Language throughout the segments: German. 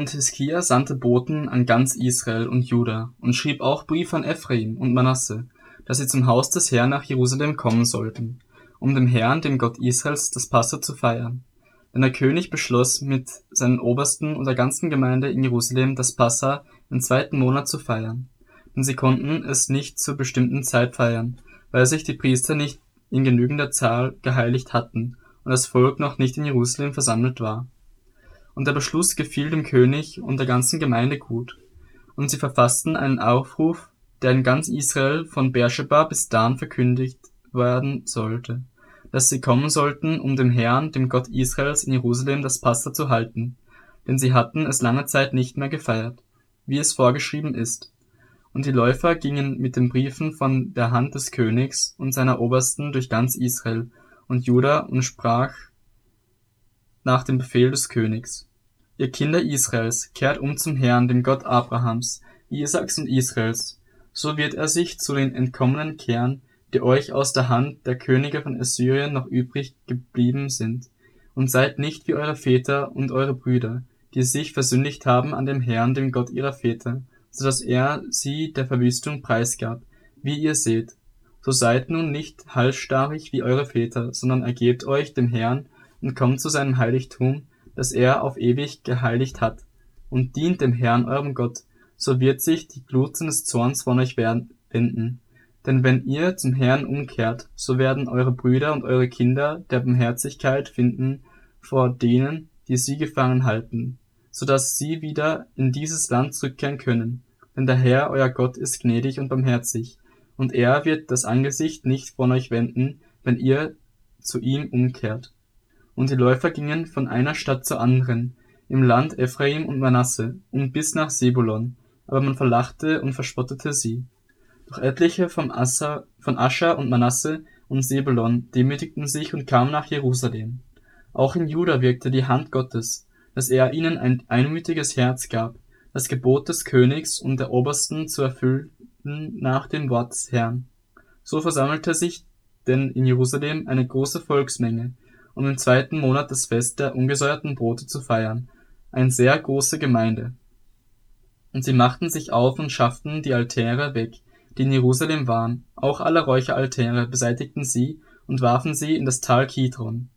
Und Hiskia sandte Boten an ganz Israel und Juda und schrieb auch Briefe an Ephraim und Manasse, dass sie zum Haus des Herrn nach Jerusalem kommen sollten, um dem Herrn, dem Gott Israels, das Passa zu feiern. Denn der König beschloss mit seinen Obersten und der ganzen Gemeinde in Jerusalem das Passa im zweiten Monat zu feiern. Denn sie konnten es nicht zur bestimmten Zeit feiern, weil sich die Priester nicht in genügender Zahl geheiligt hatten und das Volk noch nicht in Jerusalem versammelt war. Und der Beschluss gefiel dem König und der ganzen Gemeinde gut. Und sie verfassten einen Aufruf, der in ganz Israel von Beersheba bis Dan verkündigt werden sollte dass sie kommen sollten, um dem Herrn, dem Gott Israels in Jerusalem das Passa zu halten, denn sie hatten es lange Zeit nicht mehr gefeiert, wie es vorgeschrieben ist. Und die Läufer gingen mit den Briefen von der Hand des Königs und seiner Obersten durch ganz Israel und Juda und sprach nach dem Befehl des Königs. Ihr Kinder Israels, kehrt um zum Herrn, dem Gott Abrahams, Isaaks und Israels, so wird er sich zu den Entkommenen kehren, die euch aus der Hand der Könige von Assyrien noch übrig geblieben sind, und seid nicht wie eure Väter und eure Brüder, die sich versündigt haben an dem Herrn, dem Gott ihrer Väter, so dass er sie der Verwüstung preisgab, wie ihr seht. So seid nun nicht halsstarrig wie eure Väter, sondern ergebt euch dem Herrn und kommt zu seinem Heiligtum, das er auf ewig geheiligt hat, und dient dem Herrn eurem Gott, so wird sich die Glut seines Zorns von euch wenden denn wenn ihr zum Herrn umkehrt, so werden eure Brüder und eure Kinder der Barmherzigkeit finden vor denen, die sie gefangen halten, so dass sie wieder in dieses Land zurückkehren können. Denn der Herr, euer Gott, ist gnädig und barmherzig, und er wird das Angesicht nicht von euch wenden, wenn ihr zu ihm umkehrt. Und die Läufer gingen von einer Stadt zur anderen, im Land Ephraim und Manasse, und bis nach Sebulon, aber man verlachte und verspottete sie. Doch etliche von Assa, von Ascher und Manasse und Sebulon demütigten sich und kamen nach Jerusalem. Auch in Juda wirkte die Hand Gottes, dass er ihnen ein einmütiges Herz gab, das Gebot des Königs und der Obersten zu erfüllen nach dem Wort des Herrn. So versammelte sich denn in Jerusalem eine große Volksmenge, um im zweiten Monat das Fest der ungesäuerten Brote zu feiern, eine sehr große Gemeinde. Und sie machten sich auf und schafften die Altäre weg, die in Jerusalem waren, auch alle Räucheraltäre beseitigten sie und warfen sie in das Tal Kidron.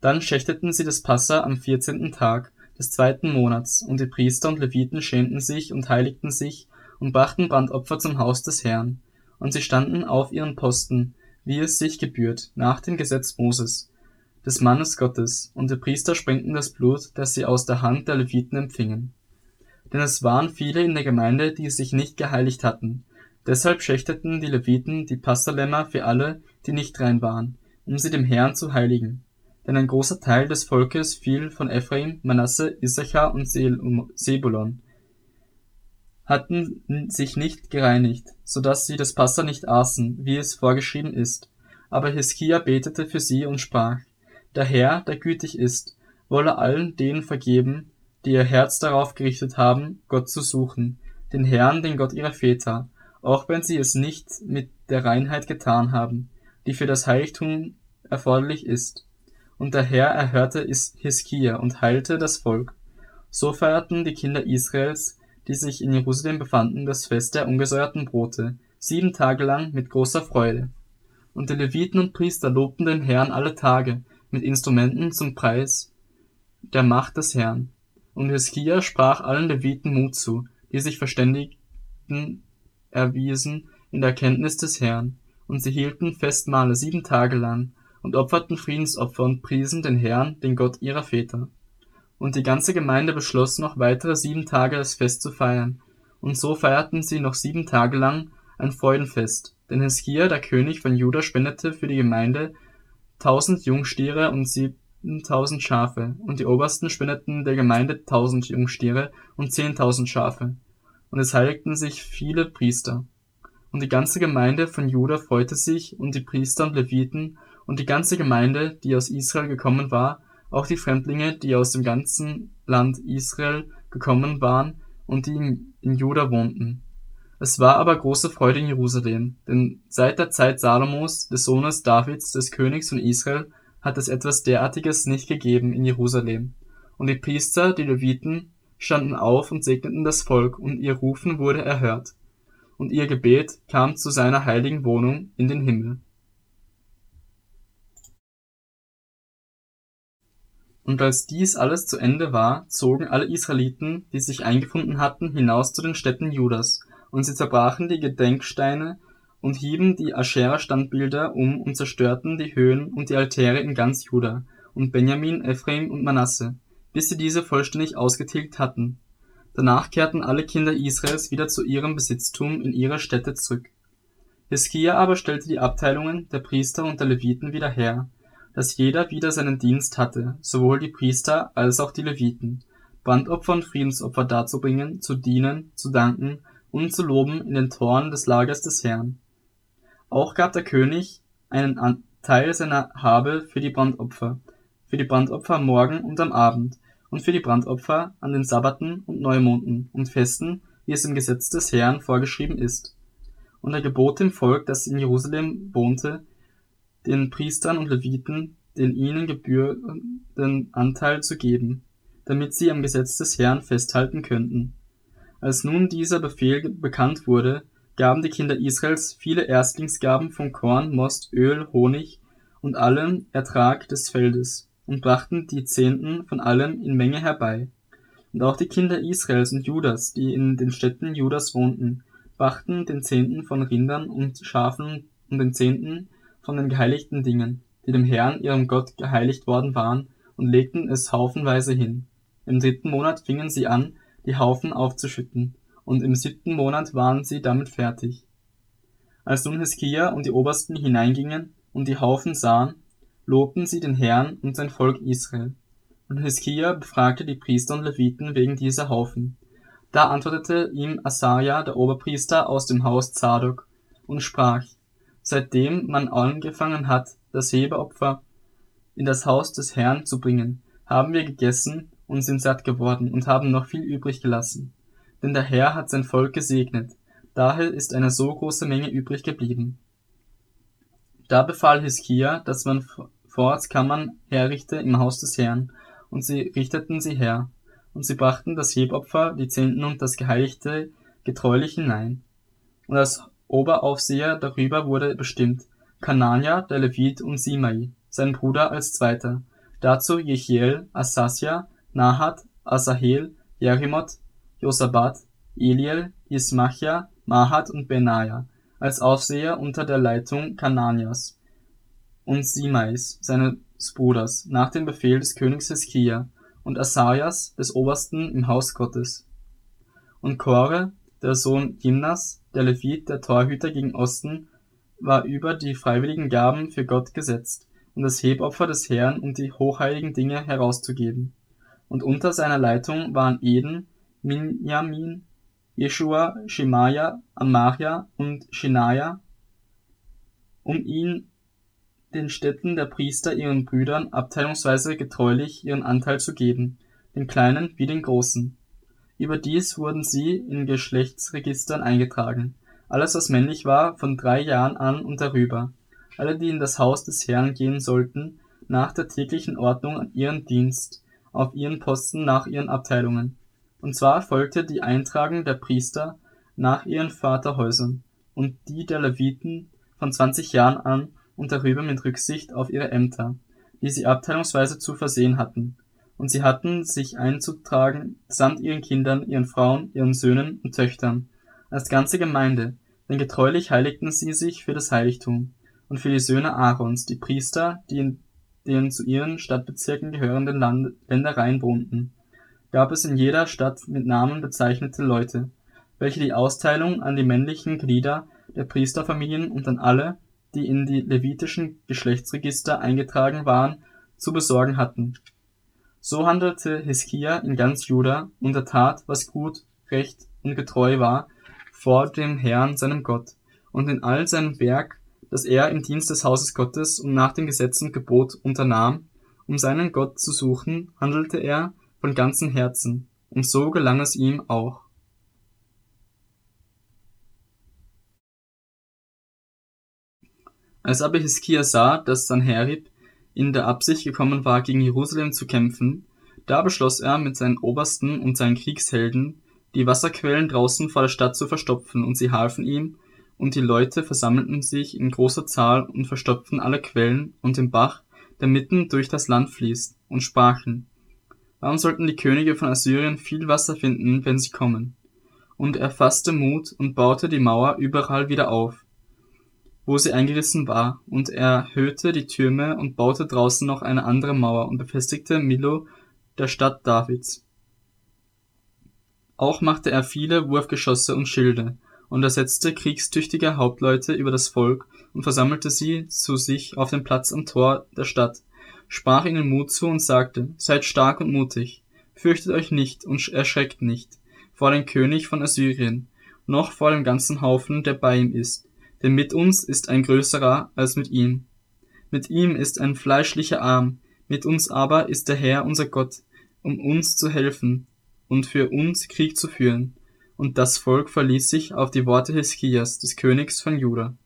Dann schächteten sie das Passa am vierzehnten Tag des zweiten Monats, und die Priester und Leviten schämten sich und heiligten sich und brachten Brandopfer zum Haus des Herrn. Und sie standen auf ihren Posten, wie es sich gebührt, nach dem Gesetz Moses, des Mannes Gottes, und die Priester sprengten das Blut, das sie aus der Hand der Leviten empfingen. Denn es waren viele in der Gemeinde, die sich nicht geheiligt hatten, Deshalb schächteten die Leviten die Passalämmer für alle, die nicht rein waren, um sie dem Herrn zu heiligen. Denn ein großer Teil des Volkes fiel von Ephraim, Manasse, Issachar und Sebulon, hatten sich nicht gereinigt, so dass sie das Passa nicht aßen, wie es vorgeschrieben ist. Aber Hiskia betete für sie und sprach, der Herr, der gütig ist, wolle allen denen vergeben, die ihr Herz darauf gerichtet haben, Gott zu suchen, den Herrn, den Gott ihrer Väter, auch wenn sie es nicht mit der Reinheit getan haben, die für das Heiligtum erforderlich ist. Und der Herr erhörte Hiskia und heilte das Volk. So feierten die Kinder Israels, die sich in Jerusalem befanden, das Fest der ungesäuerten Brote, sieben Tage lang mit großer Freude. Und die Leviten und Priester lobten den Herrn alle Tage mit Instrumenten zum Preis der Macht des Herrn. Und Hiskia sprach allen Leviten Mut zu, die sich verständigten erwiesen in der Kenntnis des Herrn, und sie hielten Festmahle sieben Tage lang und opferten Friedensopfer und priesen den Herrn, den Gott ihrer Väter. Und die ganze Gemeinde beschloss noch weitere sieben Tage das Fest zu feiern, und so feierten sie noch sieben Tage lang ein Freudenfest, denn Hiskia, der König von Juda, spendete für die Gemeinde tausend Jungstiere und siebentausend Schafe, und die Obersten spendeten der Gemeinde tausend Jungstiere und zehntausend Schafe und es heiligten sich viele Priester. Und die ganze Gemeinde von Juda freute sich, und die Priester und Leviten, und die ganze Gemeinde, die aus Israel gekommen war, auch die Fremdlinge, die aus dem ganzen Land Israel gekommen waren und die in Juda wohnten. Es war aber große Freude in Jerusalem, denn seit der Zeit Salomos, des Sohnes Davids, des Königs von Israel, hat es etwas derartiges nicht gegeben in Jerusalem. Und die Priester, die Leviten, standen auf und segneten das Volk, und ihr Rufen wurde erhört, und ihr Gebet kam zu seiner heiligen Wohnung in den Himmel. Und als dies alles zu Ende war, zogen alle Israeliten, die sich eingefunden hatten, hinaus zu den Städten Judas, und sie zerbrachen die Gedenksteine und hieben die Aschera-Standbilder um und zerstörten die Höhen und die Altäre in ganz Juda und Benjamin, Ephraim und Manasse, bis sie diese vollständig ausgetilgt hatten. Danach kehrten alle Kinder Israels wieder zu ihrem Besitztum in ihre Städte zurück. Hiskia aber stellte die Abteilungen der Priester und der Leviten wieder her, dass jeder wieder seinen Dienst hatte, sowohl die Priester als auch die Leviten, Brandopfer und Friedensopfer darzubringen, zu dienen, zu danken und zu loben in den Toren des Lagers des Herrn. Auch gab der König einen Teil seiner Habe für die Brandopfer, für die Brandopfer am Morgen und am Abend und für die Brandopfer an den Sabbaten und Neumonden und Festen, wie es im Gesetz des Herrn vorgeschrieben ist. Und er gebot dem Volk, das in Jerusalem wohnte, den Priestern und Leviten den ihnen gebührenden Anteil zu geben, damit sie am Gesetz des Herrn festhalten könnten. Als nun dieser Befehl bekannt wurde, gaben die Kinder Israels viele Erstlingsgaben von Korn, Most, Öl, Honig und allem Ertrag des Feldes und brachten die Zehnten von allem in Menge herbei. Und auch die Kinder Israels und Judas, die in den Städten Judas wohnten, brachten den Zehnten von Rindern und Schafen und den Zehnten von den geheiligten Dingen, die dem Herrn ihrem Gott geheiligt worden waren, und legten es haufenweise hin. Im dritten Monat fingen sie an, die Haufen aufzuschütten, und im siebten Monat waren sie damit fertig. Als nun Hiskia und die Obersten hineingingen und die Haufen sahen, lobten sie den Herrn und sein Volk Israel. Und Hiskia befragte die Priester und Leviten wegen dieser Haufen. Da antwortete ihm Asaja, der Oberpriester aus dem Haus Zadok, und sprach, Seitdem man angefangen hat, das Hebeopfer in das Haus des Herrn zu bringen, haben wir gegessen und sind satt geworden und haben noch viel übrig gelassen. Denn der Herr hat sein Volk gesegnet, daher ist eine so große Menge übrig geblieben. Da befahl Hiskia, dass man Vorratskammern herrichte im Haus des Herrn, und sie richteten sie her, und sie brachten das Hebopfer, die Zehnten und das Geheiligte getreulich hinein. Und als Oberaufseher darüber wurde bestimmt Kanania, der Levit und Simei, sein Bruder als Zweiter, dazu Jechiel, Asasja, Nahat, Asahel, Jerimoth, Josabat, Eliel, Ismachia, Mahat und Benaja, als Aufseher unter der Leitung Kananias und Simais, seines Bruders, nach dem Befehl des Königs Hiskia und Asaias, des Obersten im Haus Gottes. Und Kore, der Sohn Jimnas, der Levit, der Torhüter gegen Osten, war über die freiwilligen Gaben für Gott gesetzt, um das Hebopfer des Herrn und die hochheiligen Dinge herauszugeben. Und unter seiner Leitung waren Eden, Minjamin, Jeschua, Schemaja, Amaria und Schenaja, um ihn den Städten der Priester ihren Brüdern abteilungsweise getreulich ihren Anteil zu geben, den kleinen wie den großen. Überdies wurden sie in Geschlechtsregistern eingetragen, alles was männlich war, von drei Jahren an und darüber, alle die in das Haus des Herrn gehen sollten, nach der täglichen Ordnung an ihren Dienst, auf ihren Posten nach ihren Abteilungen und zwar folgte die Eintragung der Priester nach ihren Vaterhäusern und die der Leviten von 20 Jahren an und darüber mit Rücksicht auf ihre Ämter, die sie abteilungsweise zu versehen hatten. Und sie hatten sich einzutragen samt ihren Kindern, ihren Frauen, ihren Söhnen und Töchtern, als ganze Gemeinde, denn getreulich heiligten sie sich für das Heiligtum und für die Söhne Aarons, die Priester, die in den zu ihren Stadtbezirken gehörenden Ländereien wohnten gab es in jeder Stadt mit Namen bezeichnete Leute, welche die Austeilung an die männlichen Glieder der Priesterfamilien und an alle, die in die levitischen Geschlechtsregister eingetragen waren, zu besorgen hatten. So handelte Hiskia in ganz Juda und er tat, was gut, recht und getreu war vor dem Herrn seinem Gott, und in all seinem Werk, das er im Dienst des Hauses Gottes und nach dem Gesetz und Gebot unternahm, um seinen Gott zu suchen, handelte er von ganzem Herzen, und so gelang es ihm auch. Als aber Hiskia sah, dass Sanherib in der Absicht gekommen war, gegen Jerusalem zu kämpfen, Da beschloss er mit seinen Obersten und seinen Kriegshelden, die Wasserquellen draußen vor der Stadt zu verstopfen, und sie halfen ihm, und die Leute versammelten sich in großer Zahl und verstopften alle Quellen und den Bach, der mitten durch das Land fließt, und sprachen, Warum sollten die Könige von Assyrien viel Wasser finden, wenn sie kommen? Und er fasste Mut und baute die Mauer überall wieder auf, wo sie eingerissen war, und er erhöhte die Türme und baute draußen noch eine andere Mauer und befestigte Milo, der Stadt Davids. Auch machte er viele Wurfgeschosse und Schilde, und er setzte kriegstüchtige Hauptleute über das Volk und versammelte sie zu sich auf dem Platz am Tor der Stadt, sprach ihnen Mut zu und sagte, Seid stark und mutig, fürchtet euch nicht und erschreckt nicht vor dem König von Assyrien, noch vor dem ganzen Haufen, der bei ihm ist, denn mit uns ist ein größerer als mit ihm. Mit ihm ist ein fleischlicher Arm, mit uns aber ist der Herr unser Gott, um uns zu helfen und für uns Krieg zu führen. Und das Volk verließ sich auf die Worte Hiskias, des Königs von Juda.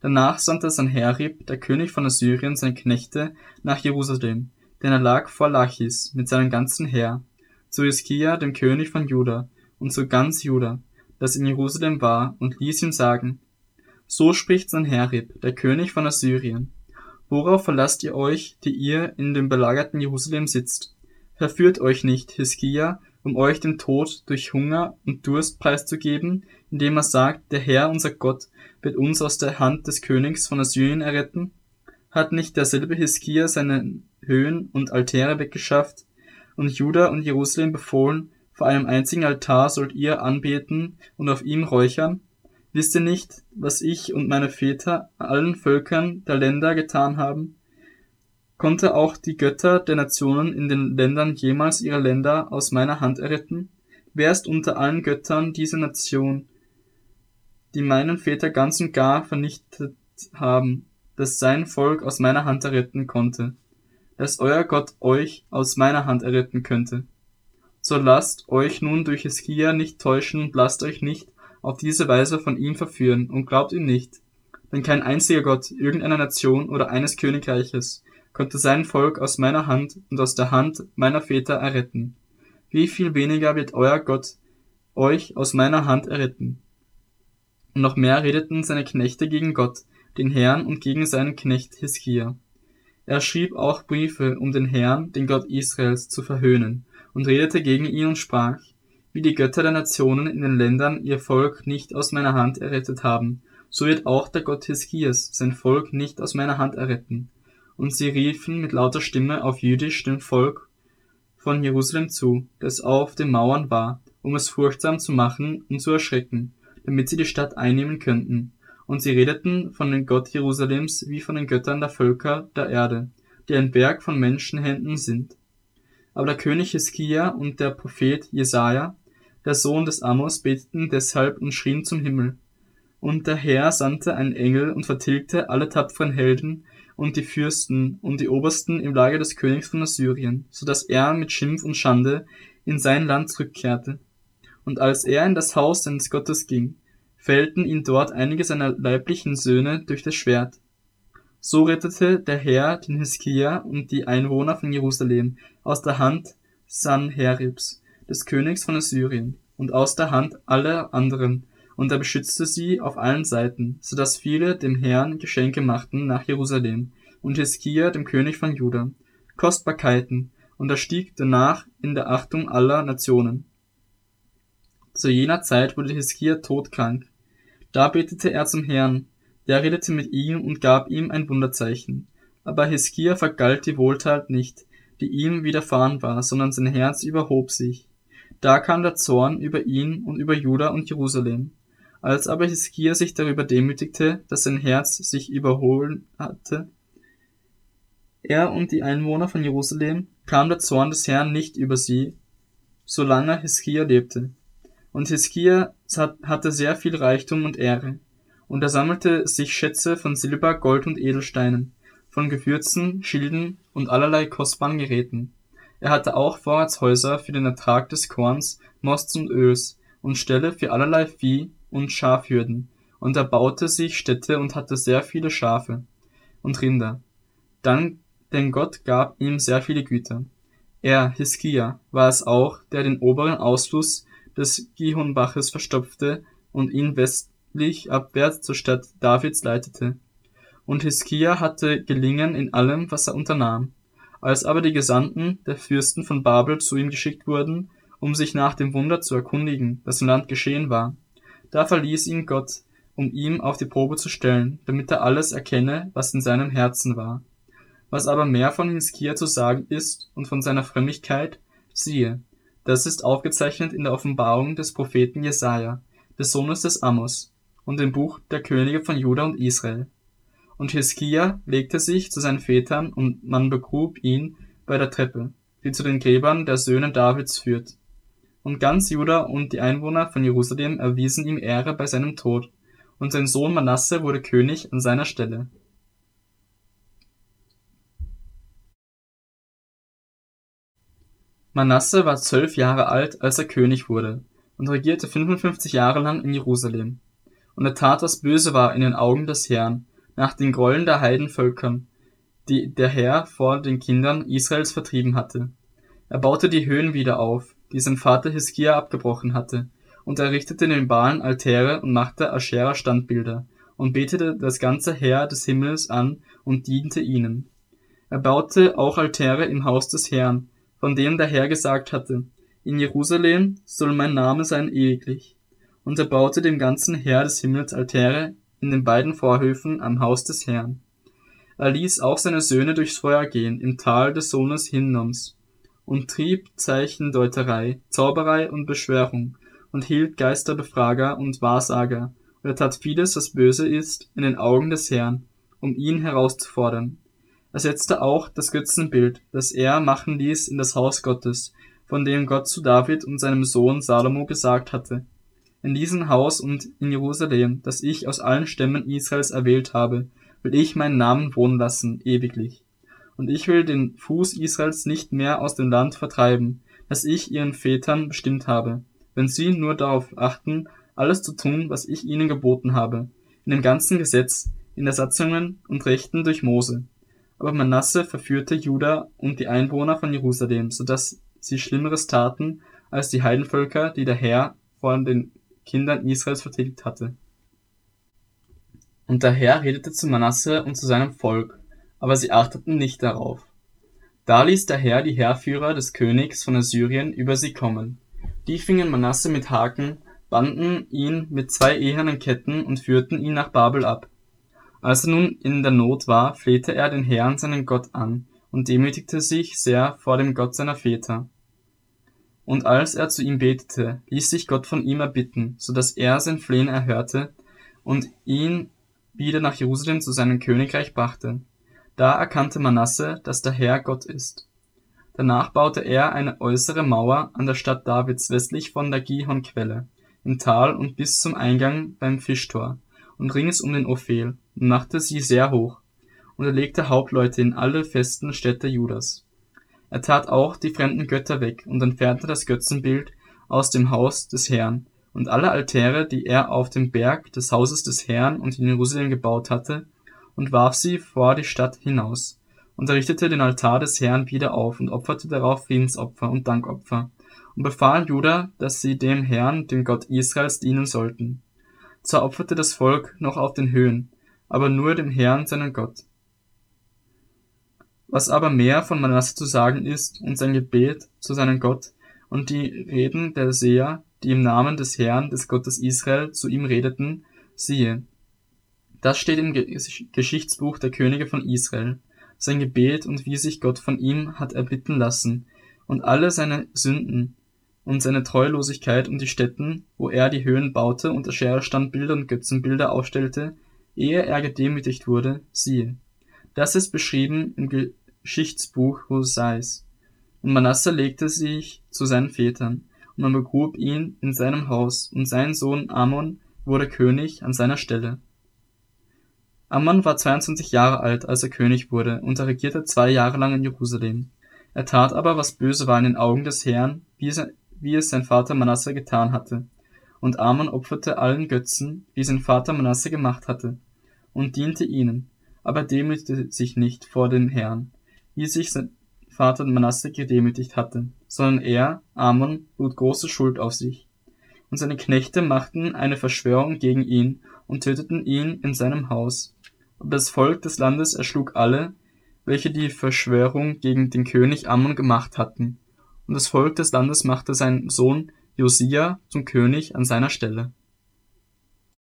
Danach sandte Sanherib, der König von Assyrien, seine Knechte nach Jerusalem, denn er lag vor Lachis mit seinem ganzen Heer, zu Hiskia, dem König von Juda, und zu ganz Juda, das in Jerusalem war, und ließ ihm sagen, So spricht Sanherib, der König von Assyrien, Worauf verlasst ihr euch, die ihr in dem belagerten Jerusalem sitzt? Verführt euch nicht, Hiskia, um euch den Tod durch Hunger und Durst preiszugeben, indem er sagt, der Herr, unser Gott, wird uns aus der Hand des Königs von Assyrien erretten? Hat nicht derselbe Hiskia seine Höhen und Altäre weggeschafft und Juda und Jerusalem befohlen, vor einem einzigen Altar sollt ihr anbeten und auf ihm räuchern? Wisst ihr nicht, was ich und meine Väter allen Völkern der Länder getan haben? Konnte auch die Götter der Nationen in den Ländern jemals ihre Länder aus meiner Hand erretten? Wer ist unter allen Göttern diese Nation, die meinen Väter ganz und gar vernichtet haben, dass sein Volk aus meiner Hand erretten konnte, dass euer Gott euch aus meiner Hand erretten könnte? So lasst euch nun durch Hiskia nicht täuschen und lasst euch nicht auf diese Weise von ihm verführen und glaubt ihm nicht. Denn kein einziger Gott irgendeiner Nation oder eines Königreiches konnte sein Volk aus meiner Hand und aus der Hand meiner Väter erretten. Wie viel weniger wird euer Gott euch aus meiner Hand erretten? Und noch mehr redeten seine Knechte gegen Gott, den Herrn und gegen seinen Knecht Hiskia. Er schrieb auch Briefe, um den Herrn, den Gott Israels, zu verhöhnen, und redete gegen ihn und sprach, wie die Götter der Nationen in den Ländern ihr Volk nicht aus meiner Hand errettet haben, so wird auch der Gott Hiskias sein Volk nicht aus meiner Hand erretten. Und sie riefen mit lauter Stimme auf Jüdisch dem Volk von Jerusalem zu, das auf den Mauern war, um es furchtsam zu machen und zu erschrecken, damit sie die Stadt einnehmen könnten. Und sie redeten von dem Gott Jerusalems wie von den Göttern der Völker der Erde, die ein Werk von Menschenhänden sind. Aber der König Hiskia und der Prophet Jesaja der Sohn des Amos, beteten deshalb und schrien zum Himmel. Und der Herr sandte einen Engel und vertilgte alle tapferen Helden und die Fürsten und die Obersten im Lager des Königs von Assyrien, so dass er mit Schimpf und Schande in sein Land zurückkehrte. Und als er in das Haus seines Gottes ging, fällten ihn dort einige seiner leiblichen Söhne durch das Schwert. So rettete der Herr den Hiskia und die Einwohner von Jerusalem aus der Hand Sanheribs des Königs von Assyrien und aus der Hand aller anderen, und er beschützte sie auf allen Seiten, so dass viele dem Herrn Geschenke machten nach Jerusalem, und Hiskia dem König von Juda, Kostbarkeiten, und er stieg danach in der Achtung aller Nationen. Zu jener Zeit wurde Hiskia todkrank. Da betete er zum Herrn, der redete mit ihm und gab ihm ein Wunderzeichen. Aber Hiskia vergalt die Wohltat nicht, die ihm widerfahren war, sondern sein Herz überhob sich. Da kam der Zorn über ihn und über Juda und Jerusalem. Als aber Hiskia sich darüber demütigte, dass sein Herz sich überholen hatte, er und die Einwohner von Jerusalem, kam der Zorn des Herrn nicht über sie, solange Hiskia lebte. Und Hiskia hatte sehr viel Reichtum und Ehre. Und er sammelte sich Schätze von Silber, Gold und Edelsteinen, von Gewürzen, Schilden und allerlei kostbaren Geräten. Er hatte auch Vorratshäuser für den Ertrag des Korns, Mosts und Öls und Ställe für allerlei Vieh und Schafhürden, und er baute sich Städte und hatte sehr viele Schafe und Rinder. Dann, denn Gott gab ihm sehr viele Güter. Er, Hiskia, war es auch, der den oberen Ausfluss des Gihonbaches verstopfte und ihn westlich abwärts zur Stadt Davids leitete. Und Hiskia hatte Gelingen in allem, was er unternahm. Als aber die Gesandten der Fürsten von Babel zu ihm geschickt wurden, um sich nach dem Wunder zu erkundigen, das im Land geschehen war, da verließ ihn Gott, um ihm auf die Probe zu stellen, damit er alles erkenne, was in seinem Herzen war. Was aber mehr von Hiskia zu sagen ist und von seiner Frömmigkeit, siehe, das ist aufgezeichnet in der Offenbarung des Propheten Jesaja, des Sohnes des Amos, und im Buch der Könige von Juda und Israel. Und Hiskia legte sich zu seinen Vätern und man begrub ihn bei der Treppe, die zu den Gräbern der Söhne Davids führt. Und ganz Juda und die Einwohner von Jerusalem erwiesen ihm Ehre bei seinem Tod, und sein Sohn Manasse wurde König an seiner Stelle. Manasse war zwölf Jahre alt, als er König wurde, und regierte 55 Jahre lang in Jerusalem. Und er tat, was böse war in den Augen des Herrn, nach den Grollen der Heidenvölkern, die der Herr vor den Kindern Israels vertrieben hatte. Er baute die Höhen wieder auf, die sein Vater Hiskia abgebrochen hatte, und errichtete den Balen Altäre und machte Aschera Standbilder und betete das ganze Heer des Himmels an und diente ihnen. Er baute auch Altäre im Haus des Herrn, von dem der Herr gesagt hatte, in Jerusalem soll mein Name sein ewiglich. Und er baute dem ganzen Heer des Himmels Altäre in den beiden Vorhöfen am Haus des Herrn. Er ließ auch seine Söhne durchs Feuer gehen im Tal des Sohnes Hinnoms und trieb Zeichendeuterei, Zauberei und Beschwörung und hielt Geisterbefrager und Wahrsager und er tat vieles, was böse ist, in den Augen des Herrn, um ihn herauszufordern. Er setzte auch das Götzenbild, das er machen ließ, in das Haus Gottes, von dem Gott zu David und seinem Sohn Salomo gesagt hatte. In diesem Haus und in Jerusalem, das ich aus allen Stämmen Israels erwählt habe, will ich meinen Namen wohnen lassen, ewiglich. Und ich will den Fuß Israels nicht mehr aus dem Land vertreiben, das ich ihren Vätern bestimmt habe, wenn sie nur darauf achten, alles zu tun, was ich ihnen geboten habe, in dem ganzen Gesetz, in der Satzungen und Rechten durch Mose, aber Manasse verführte Juda und die Einwohner von Jerusalem, so dass sie Schlimmeres taten als die Heidenvölker, die der Herr vor den Kindern Israels vertilgt hatte. Und der Herr redete zu Manasse und zu seinem Volk, aber sie achteten nicht darauf. Da ließ der Herr die Heerführer des Königs von Assyrien über sie kommen. Die fingen Manasse mit Haken, banden ihn mit zwei ehernen Ketten und führten ihn nach Babel ab. Als er nun in der Not war, flehte er den Herrn seinen Gott an und demütigte sich sehr vor dem Gott seiner Väter. Und als er zu ihm betete, ließ sich Gott von ihm erbitten, so dass er sein Flehen erhörte und ihn wieder nach Jerusalem zu seinem Königreich brachte. Da erkannte Manasse, dass der Herr Gott ist. Danach baute er eine äußere Mauer an der Stadt Davids westlich von der Gihon-Quelle, im Tal und bis zum Eingang beim Fischtor und rings um den Ophel, und machte sie sehr hoch, und er legte Hauptleute in alle festen Städte Judas. Er tat auch die fremden Götter weg und entfernte das Götzenbild aus dem Haus des Herrn, und alle Altäre, die er auf dem Berg des Hauses des Herrn und in Jerusalem gebaut hatte, und warf sie vor die Stadt hinaus, und er richtete den Altar des Herrn wieder auf und opferte darauf Friedensopfer und Dankopfer, und befahl Juda, dass sie dem Herrn, dem Gott Israels, dienen sollten. Zwar opferte das Volk noch auf den Höhen, aber nur dem Herrn, seinen Gott. Was aber mehr von Manasse zu sagen ist und sein Gebet zu seinem Gott und die Reden der Seher, die im Namen des Herrn, des Gottes Israel, zu ihm redeten, siehe. Das steht im Geschichtsbuch der Könige von Israel, sein Gebet und wie sich Gott von ihm hat erbitten lassen, und alle seine Sünden und seine Treulosigkeit und die Stätten, wo er die Höhen baute und Standbilder und Götzenbilder aufstellte, ehe er gedemütigt wurde, siehe. Das ist beschrieben im Geschichtsbuch Hosais. Und Manasse legte sich zu seinen Vätern, und man begrub ihn in seinem Haus, und sein Sohn Ammon wurde König an seiner Stelle. Ammon war 22 Jahre alt, als er König wurde, und er regierte zwei Jahre lang in Jerusalem. Er tat aber, was böse war in den Augen des Herrn, wie, wie es sein Vater Manasse getan hatte. Und Ammon opferte allen Götzen, wie sein Vater Manasse gemacht hatte und diente ihnen, aber demütigte sich nicht vor dem Herrn, wie sich sein Vater Manasse gedemütigt hatte, sondern er, Amon, lud große Schuld auf sich. Und seine Knechte machten eine Verschwörung gegen ihn und töteten ihn in seinem Haus. Aber das Volk des Landes erschlug alle, welche die Verschwörung gegen den König Ammon gemacht hatten. Und das Volk des Landes machte seinen Sohn Josia zum König an seiner Stelle